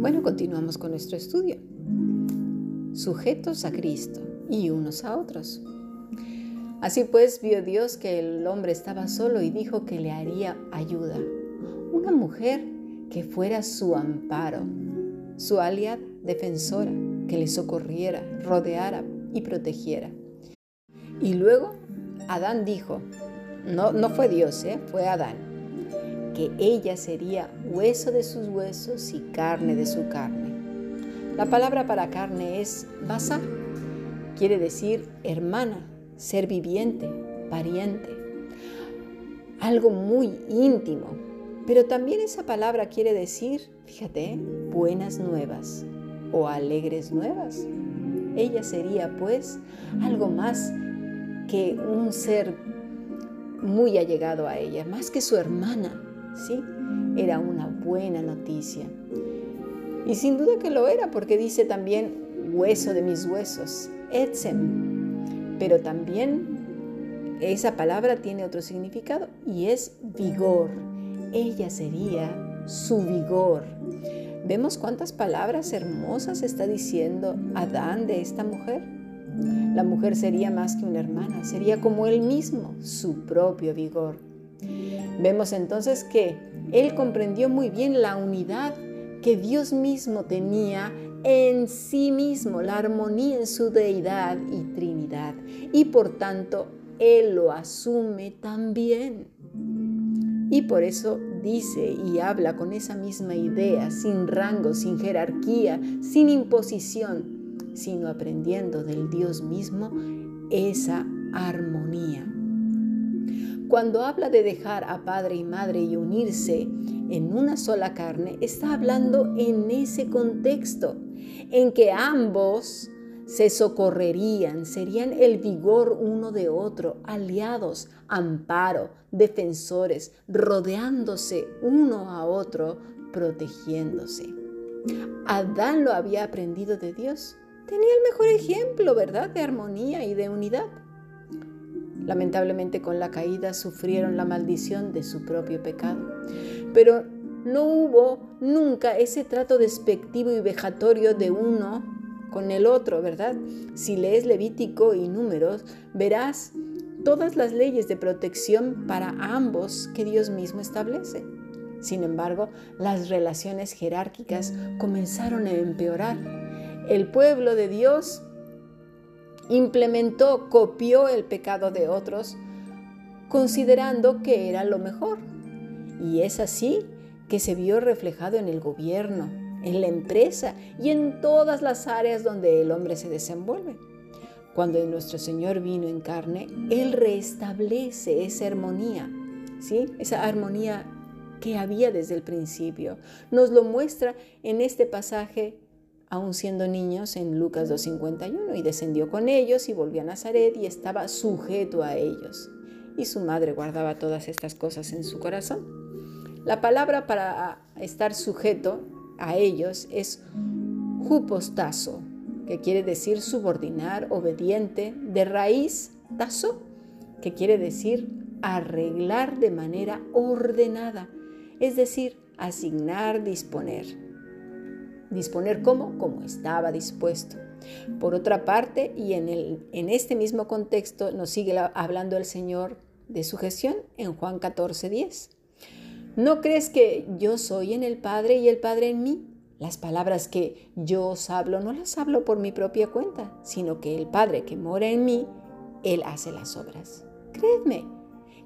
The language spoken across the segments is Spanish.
Bueno, continuamos con nuestro estudio. Sujetos a Cristo y unos a otros. Así pues vio Dios que el hombre estaba solo y dijo que le haría ayuda. Una mujer que fuera su amparo, su aliada defensora, que le socorriera, rodeara y protegiera. Y luego Adán dijo, no, no fue Dios, ¿eh? fue Adán, que ella sería hueso de sus huesos y carne de su carne. La palabra para carne es basar, quiere decir hermana, ser viviente, pariente, algo muy íntimo. Pero también esa palabra quiere decir, fíjate, buenas nuevas o alegres nuevas. Ella sería pues algo más que un ser muy allegado a ella, más que su hermana, ¿sí? Era una buena noticia. Y sin duda que lo era, porque dice también hueso de mis huesos, etzem. Pero también esa palabra tiene otro significado y es vigor. Ella sería su vigor. ¿Vemos cuántas palabras hermosas está diciendo Adán de esta mujer? La mujer sería más que una hermana, sería como él mismo, su propio vigor. Vemos entonces que él comprendió muy bien la unidad que Dios mismo tenía en sí mismo, la armonía en su deidad y trinidad. Y por tanto, él lo asume también. Y por eso dice y habla con esa misma idea, sin rango, sin jerarquía, sin imposición, sino aprendiendo del Dios mismo esa armonía. Cuando habla de dejar a padre y madre y unirse en una sola carne, está hablando en ese contexto, en que ambos se socorrerían, serían el vigor uno de otro, aliados, amparo, defensores, rodeándose uno a otro, protegiéndose. Adán lo había aprendido de Dios tenía el mejor ejemplo, ¿verdad?, de armonía y de unidad. Lamentablemente con la caída sufrieron la maldición de su propio pecado. Pero no hubo nunca ese trato despectivo y vejatorio de uno con el otro, ¿verdad? Si lees Levítico y Números, verás todas las leyes de protección para ambos que Dios mismo establece. Sin embargo, las relaciones jerárquicas comenzaron a empeorar el pueblo de Dios implementó, copió el pecado de otros, considerando que era lo mejor. Y es así que se vio reflejado en el gobierno, en la empresa y en todas las áreas donde el hombre se desenvuelve. Cuando nuestro Señor vino en carne, Él restablece esa armonía, ¿sí? Esa armonía que había desde el principio. Nos lo muestra en este pasaje aún siendo niños en Lucas 2.51, y descendió con ellos y volvió a Nazaret y estaba sujeto a ellos. Y su madre guardaba todas estas cosas en su corazón. La palabra para estar sujeto a ellos es jupostazo, que quiere decir subordinar, obediente, de raíz tazo, que quiere decir arreglar de manera ordenada, es decir, asignar, disponer disponer como, como estaba dispuesto. Por otra parte, y en, el, en este mismo contexto nos sigue hablando el Señor de su gestión en Juan 14, 10. ¿No crees que yo soy en el Padre y el Padre en mí? Las palabras que yo os hablo no las hablo por mi propia cuenta, sino que el Padre que mora en mí, Él hace las obras. Creedme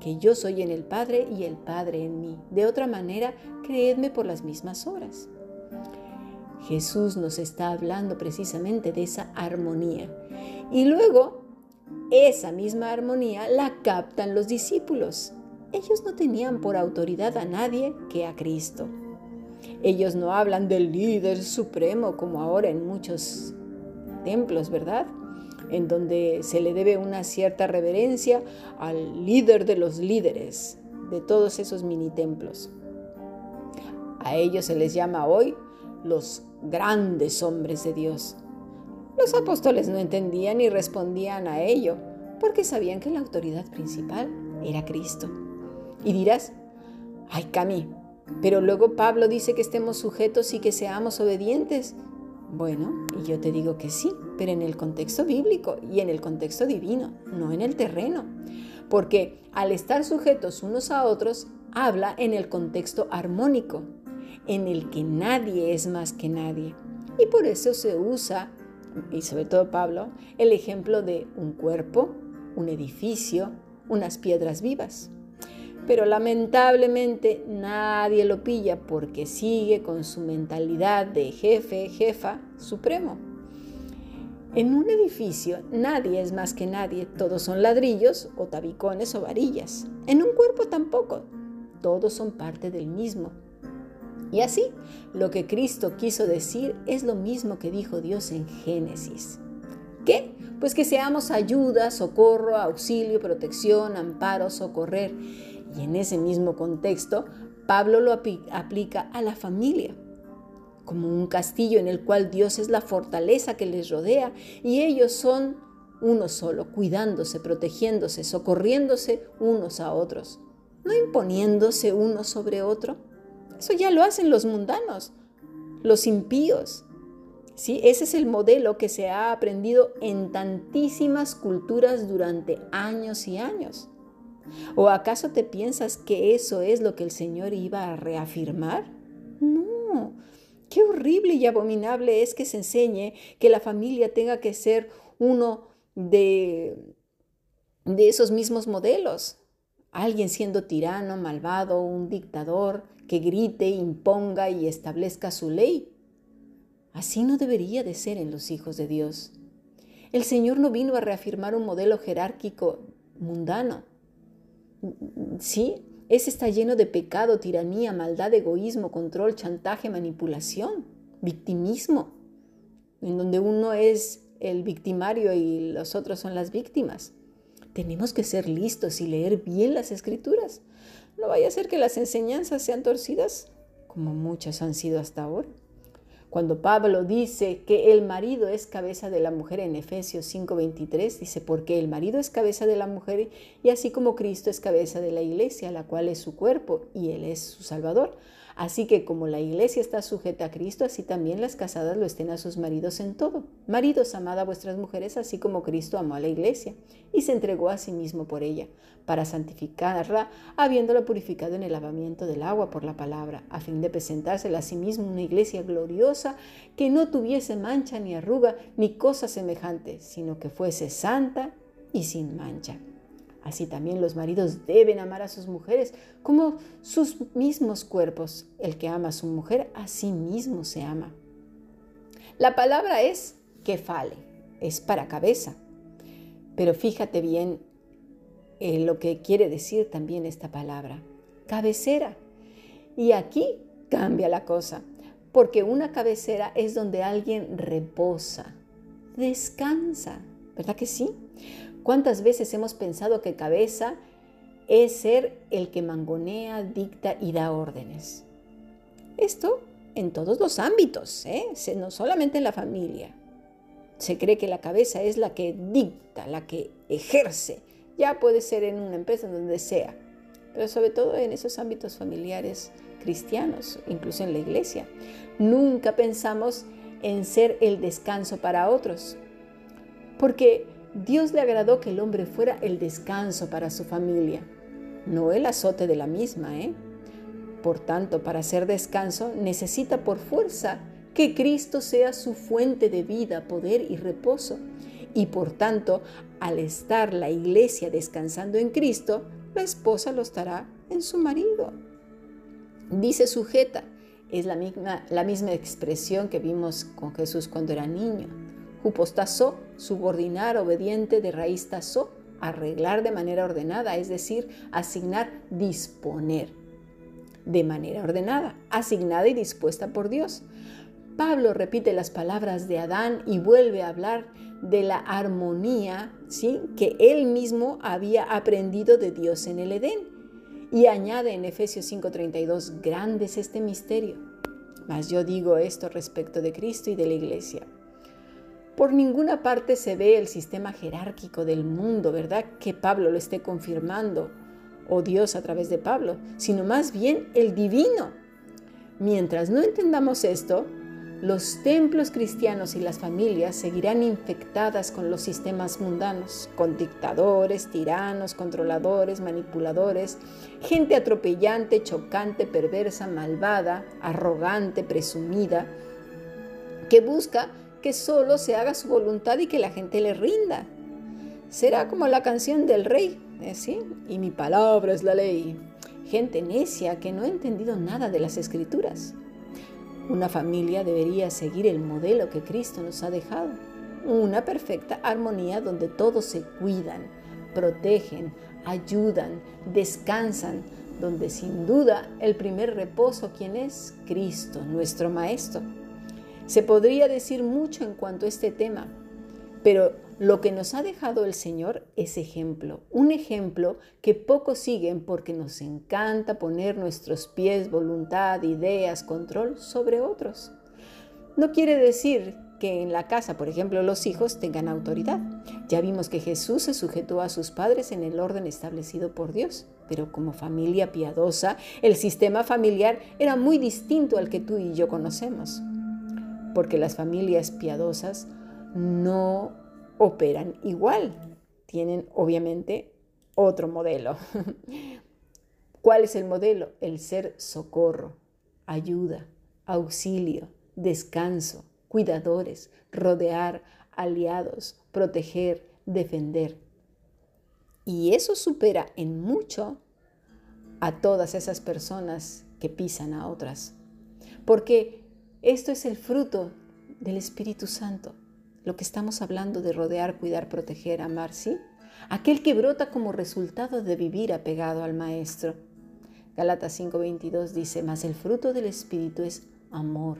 que yo soy en el Padre y el Padre en mí. De otra manera, creedme por las mismas obras. Jesús nos está hablando precisamente de esa armonía. Y luego, esa misma armonía la captan los discípulos. Ellos no tenían por autoridad a nadie que a Cristo. Ellos no hablan del líder supremo como ahora en muchos templos, ¿verdad? En donde se le debe una cierta reverencia al líder de los líderes de todos esos mini templos. A ellos se les llama hoy los grandes hombres de Dios. Los apóstoles no entendían ni respondían a ello, porque sabían que la autoridad principal era Cristo. Y dirás, ay Cami, Pero luego Pablo dice que estemos sujetos y que seamos obedientes. Bueno, y yo te digo que sí, pero en el contexto bíblico y en el contexto divino, no en el terreno. Porque al estar sujetos unos a otros, habla en el contexto armónico, en el que nadie es más que nadie. Y por eso se usa, y sobre todo Pablo, el ejemplo de un cuerpo, un edificio, unas piedras vivas pero lamentablemente nadie lo pilla porque sigue con su mentalidad de jefe, jefa, supremo. En un edificio nadie es más que nadie, todos son ladrillos o tabicones o varillas. En un cuerpo tampoco, todos son parte del mismo. Y así, lo que Cristo quiso decir es lo mismo que dijo Dios en Génesis. ¿Qué? Pues que seamos ayuda, socorro, auxilio, protección, amparo, socorrer y en ese mismo contexto, Pablo lo aplica a la familia, como un castillo en el cual Dios es la fortaleza que les rodea y ellos son uno solo, cuidándose, protegiéndose, socorriéndose unos a otros, no imponiéndose uno sobre otro. Eso ya lo hacen los mundanos, los impíos. ¿Sí? Ese es el modelo que se ha aprendido en tantísimas culturas durante años y años. ¿O acaso te piensas que eso es lo que el Señor iba a reafirmar? No. Qué horrible y abominable es que se enseñe que la familia tenga que ser uno de, de esos mismos modelos. Alguien siendo tirano, malvado, un dictador que grite, imponga y establezca su ley. Así no debería de ser en los hijos de Dios. El Señor no vino a reafirmar un modelo jerárquico mundano. Sí, ese está lleno de pecado, tiranía, maldad, egoísmo, control, chantaje, manipulación, victimismo, en donde uno es el victimario y los otros son las víctimas. Tenemos que ser listos y leer bien las escrituras. No vaya a ser que las enseñanzas sean torcidas, como muchas han sido hasta ahora. Cuando Pablo dice que el marido es cabeza de la mujer en Efesios 5:23, dice, porque el marido es cabeza de la mujer y así como Cristo es cabeza de la iglesia, la cual es su cuerpo y él es su Salvador. Así que como la iglesia está sujeta a Cristo, así también las casadas lo estén a sus maridos en todo. Maridos, amad a vuestras mujeres, así como Cristo amó a la iglesia y se entregó a sí mismo por ella, para santificarla, habiéndola purificado en el lavamiento del agua por la palabra, a fin de presentársela a sí mismo una iglesia gloriosa que no tuviese mancha ni arruga ni cosa semejante, sino que fuese santa y sin mancha. Así también los maridos deben amar a sus mujeres como sus mismos cuerpos. El que ama a su mujer, a sí mismo se ama. La palabra es que fale, es para cabeza. Pero fíjate bien en lo que quiere decir también esta palabra, cabecera. Y aquí cambia la cosa, porque una cabecera es donde alguien reposa, descansa, ¿verdad que sí? ¿Cuántas veces hemos pensado que cabeza es ser el que mangonea, dicta y da órdenes? Esto en todos los ámbitos, ¿eh? no solamente en la familia. Se cree que la cabeza es la que dicta, la que ejerce. Ya puede ser en una empresa, donde sea, pero sobre todo en esos ámbitos familiares cristianos, incluso en la iglesia. Nunca pensamos en ser el descanso para otros, porque Dios le agradó que el hombre fuera el descanso para su familia, no el azote de la misma. ¿eh? Por tanto, para hacer descanso necesita por fuerza que Cristo sea su fuente de vida, poder y reposo. Y por tanto, al estar la iglesia descansando en Cristo, la esposa lo estará en su marido. Dice sujeta, es la misma, la misma expresión que vimos con Jesús cuando era niño. Jupostasó, subordinar, obediente, de raíz tasó, arreglar de manera ordenada, es decir, asignar, disponer de manera ordenada, asignada y dispuesta por Dios. Pablo repite las palabras de Adán y vuelve a hablar de la armonía ¿sí? que él mismo había aprendido de Dios en el Edén. Y añade en Efesios 5:32, grande es este misterio. Mas yo digo esto respecto de Cristo y de la iglesia. Por ninguna parte se ve el sistema jerárquico del mundo, ¿verdad? Que Pablo lo esté confirmando, o Dios a través de Pablo, sino más bien el divino, Mientras no entendamos esto, los templos cristianos y las familias seguirán infectadas con los sistemas mundanos, con dictadores, tiranos, controladores, manipuladores, gente atropellante, chocante, perversa, malvada, arrogante, presumida, que busca que solo se haga su voluntad y que la gente le rinda. Será como la canción del rey, ¿eh? ¿sí? Y mi palabra es la ley. Gente necia que no ha entendido nada de las escrituras. Una familia debería seguir el modelo que Cristo nos ha dejado. Una perfecta armonía donde todos se cuidan, protegen, ayudan, descansan, donde sin duda el primer reposo, ¿quién es? Cristo, nuestro Maestro. Se podría decir mucho en cuanto a este tema, pero lo que nos ha dejado el Señor es ejemplo, un ejemplo que pocos siguen porque nos encanta poner nuestros pies, voluntad, ideas, control sobre otros. No quiere decir que en la casa, por ejemplo, los hijos tengan autoridad. Ya vimos que Jesús se sujetó a sus padres en el orden establecido por Dios, pero como familia piadosa, el sistema familiar era muy distinto al que tú y yo conocemos, porque las familias piadosas no operan igual. Tienen obviamente otro modelo. ¿Cuál es el modelo? El ser socorro, ayuda, auxilio, descanso, cuidadores, rodear, aliados, proteger, defender. Y eso supera en mucho a todas esas personas que pisan a otras. Porque esto es el fruto del Espíritu Santo lo que estamos hablando de rodear, cuidar, proteger, amar, ¿sí? Aquel que brota como resultado de vivir apegado al Maestro. Galatas 5:22 dice, mas el fruto del Espíritu es amor,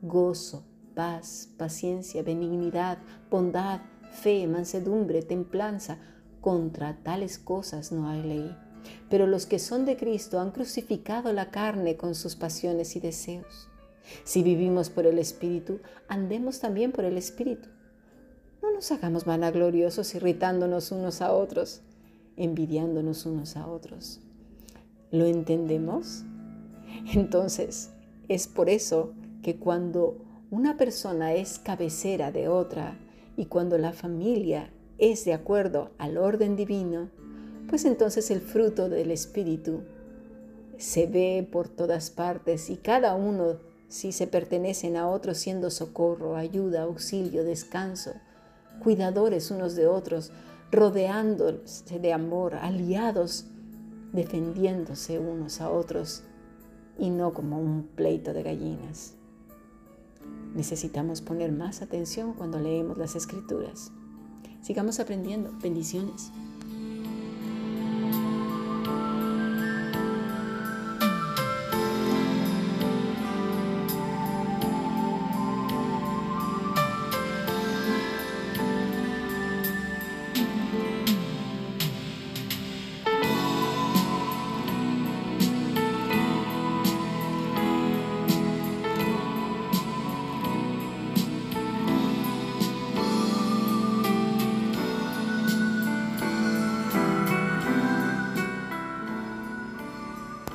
gozo, paz, paciencia, benignidad, bondad, fe, mansedumbre, templanza. Contra tales cosas no hay ley. Pero los que son de Cristo han crucificado la carne con sus pasiones y deseos. Si vivimos por el Espíritu, andemos también por el Espíritu. No nos hagamos vanagloriosos irritándonos unos a otros, envidiándonos unos a otros. ¿Lo entendemos? Entonces, es por eso que cuando una persona es cabecera de otra y cuando la familia es de acuerdo al orden divino, pues entonces el fruto del Espíritu se ve por todas partes y cada uno si se pertenecen a otro siendo socorro, ayuda, auxilio, descanso, cuidadores unos de otros, rodeándose de amor, aliados, defendiéndose unos a otros y no como un pleito de gallinas. Necesitamos poner más atención cuando leemos las escrituras. Sigamos aprendiendo. Bendiciones.